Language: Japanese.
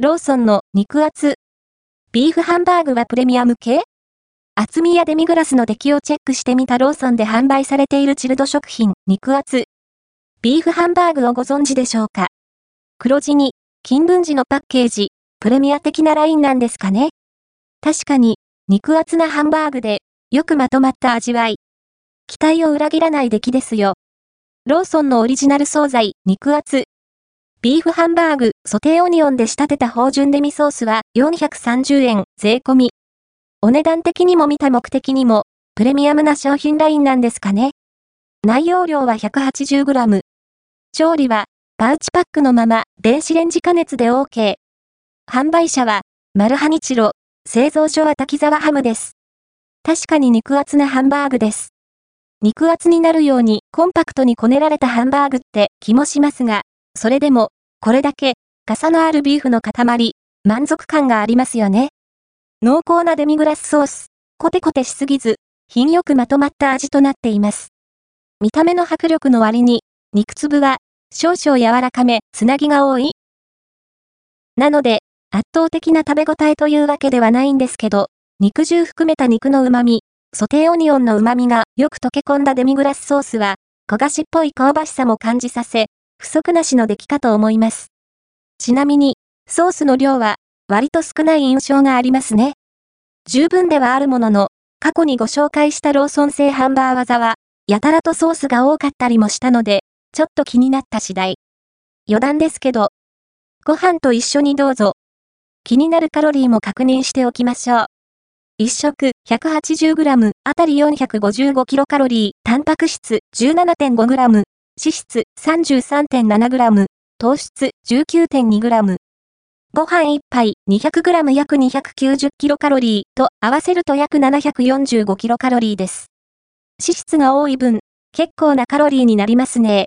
ローソンの肉厚。ビーフハンバーグはプレミアム系？厚みやデミグラスの出来をチェックしてみたローソンで販売されているチルド食品、肉厚。ビーフハンバーグをご存知でしょうか？黒地に、金文字のパッケージ、プレミア的なラインなんですかね？確かに、肉厚なハンバーグで、よくまとまった味わい。期待を裏切らない出来ですよ。ローソンのオリジナル惣菜、肉厚。ビーフハンバーグ、ソテーオニオンで仕立てた芳醇デミソースは430円、税込み。お値段的にも見た目的にも、プレミアムな商品ラインなんですかね。内容量は 180g。調理は、パウチパックのまま、電子レンジ加熱で OK。販売者は、マルハニチロ、製造所は滝沢ハムです。確かに肉厚なハンバーグです。肉厚になるようにコンパクトにこねられたハンバーグって気もしますが、それでも、これだけ、傘のあるビーフの塊、満足感がありますよね。濃厚なデミグラスソース、コテコテしすぎず、品よくまとまった味となっています。見た目の迫力の割に、肉粒は、少々柔らかめ、つなぎが多い。なので、圧倒的な食べ応えというわけではないんですけど、肉汁含めた肉の旨味、ソテーオニオンの旨味がよく溶け込んだデミグラスソースは、焦がしっぽい香ばしさも感じさせ、不足なしの出来かと思います。ちなみに、ソースの量は割と少ない印象がありますね。十分ではあるものの、過去にご紹介したローソン製ハンバー技は、やたらとソースが多かったりもしたので、ちょっと気になった次第。余談ですけど、ご飯と一緒にどうぞ。気になるカロリーも確認しておきましょう。一食 180g あたり 455kcal、タンパク質 17.5g、脂質 33.7g、糖質 19.2g、ご飯1杯 200g 約 290kcal と合わせると約 745kcal です。脂質が多い分、結構なカロリーになりますね。